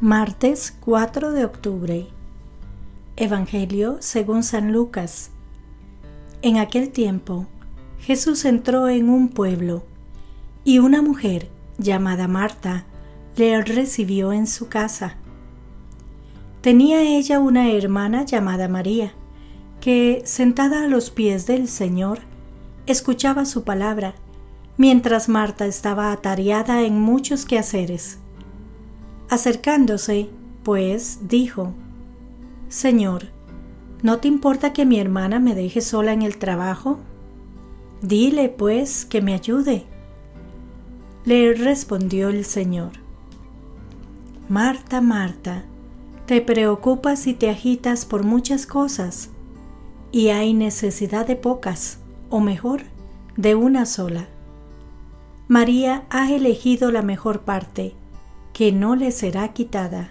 Martes 4 de octubre. Evangelio según San Lucas. En aquel tiempo, Jesús entró en un pueblo y una mujer llamada Marta le recibió en su casa. Tenía ella una hermana llamada María, que, sentada a los pies del Señor, escuchaba su palabra, mientras Marta estaba atareada en muchos quehaceres. Acercándose, pues, dijo, Señor, ¿no te importa que mi hermana me deje sola en el trabajo? Dile, pues, que me ayude. Le respondió el Señor, Marta, Marta, te preocupas y te agitas por muchas cosas, y hay necesidad de pocas, o mejor, de una sola. María ha elegido la mejor parte, que no le será quitada.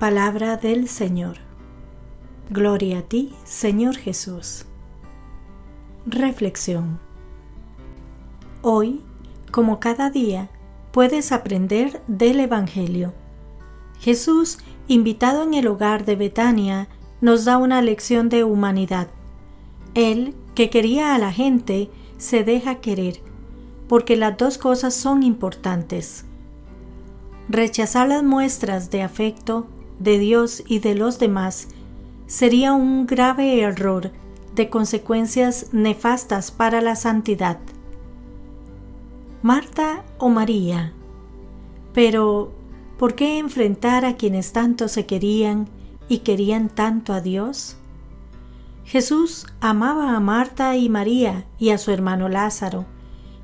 Palabra del Señor. Gloria a ti, Señor Jesús. Reflexión. Hoy, como cada día, puedes aprender del Evangelio. Jesús, invitado en el hogar de Betania, nos da una lección de humanidad. Él, que quería a la gente, se deja querer, porque las dos cosas son importantes. Rechazar las muestras de afecto de Dios y de los demás sería un grave error de consecuencias nefastas para la santidad. Marta o María. Pero, ¿por qué enfrentar a quienes tanto se querían y querían tanto a Dios? Jesús amaba a Marta y María y a su hermano Lázaro,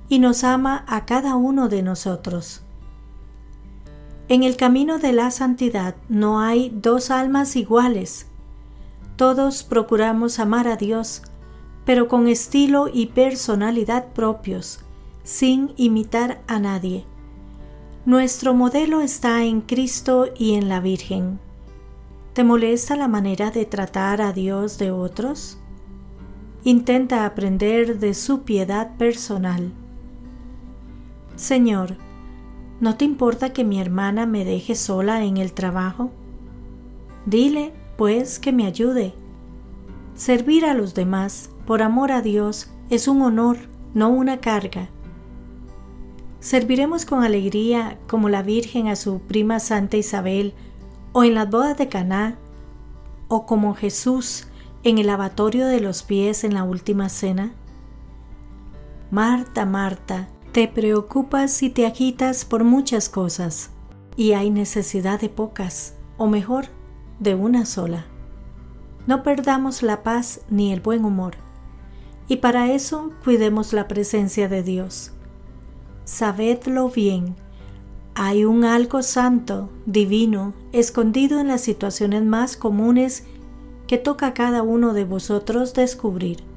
y nos ama a cada uno de nosotros. En el camino de la santidad no hay dos almas iguales. Todos procuramos amar a Dios, pero con estilo y personalidad propios, sin imitar a nadie. Nuestro modelo está en Cristo y en la Virgen. ¿Te molesta la manera de tratar a Dios de otros? Intenta aprender de su piedad personal. Señor, ¿No te importa que mi hermana me deje sola en el trabajo? Dile, pues, que me ayude. Servir a los demás, por amor a Dios, es un honor, no una carga. Serviremos con alegría como la Virgen a su prima Santa Isabel, o en las bodas de Caná, o como Jesús en el lavatorio de los pies en la última cena. Marta, Marta, te preocupas y te agitas por muchas cosas, y hay necesidad de pocas, o mejor, de una sola. No perdamos la paz ni el buen humor, y para eso cuidemos la presencia de Dios. Sabedlo bien, hay un algo santo, divino, escondido en las situaciones más comunes que toca a cada uno de vosotros descubrir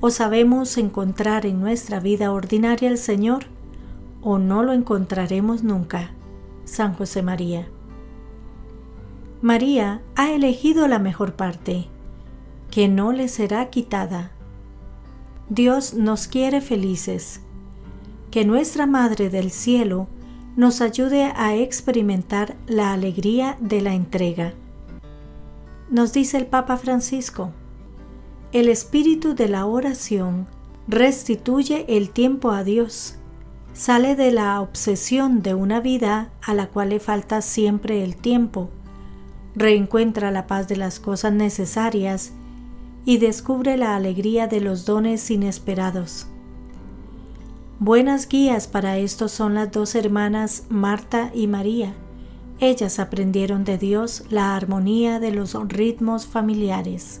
o sabemos encontrar en nuestra vida ordinaria al Señor, o no lo encontraremos nunca. San José María. María ha elegido la mejor parte, que no le será quitada. Dios nos quiere felices. Que nuestra Madre del Cielo nos ayude a experimentar la alegría de la entrega. Nos dice el Papa Francisco, el espíritu de la oración restituye el tiempo a Dios, sale de la obsesión de una vida a la cual le falta siempre el tiempo, reencuentra la paz de las cosas necesarias y descubre la alegría de los dones inesperados. Buenas guías para esto son las dos hermanas Marta y María. Ellas aprendieron de Dios la armonía de los ritmos familiares.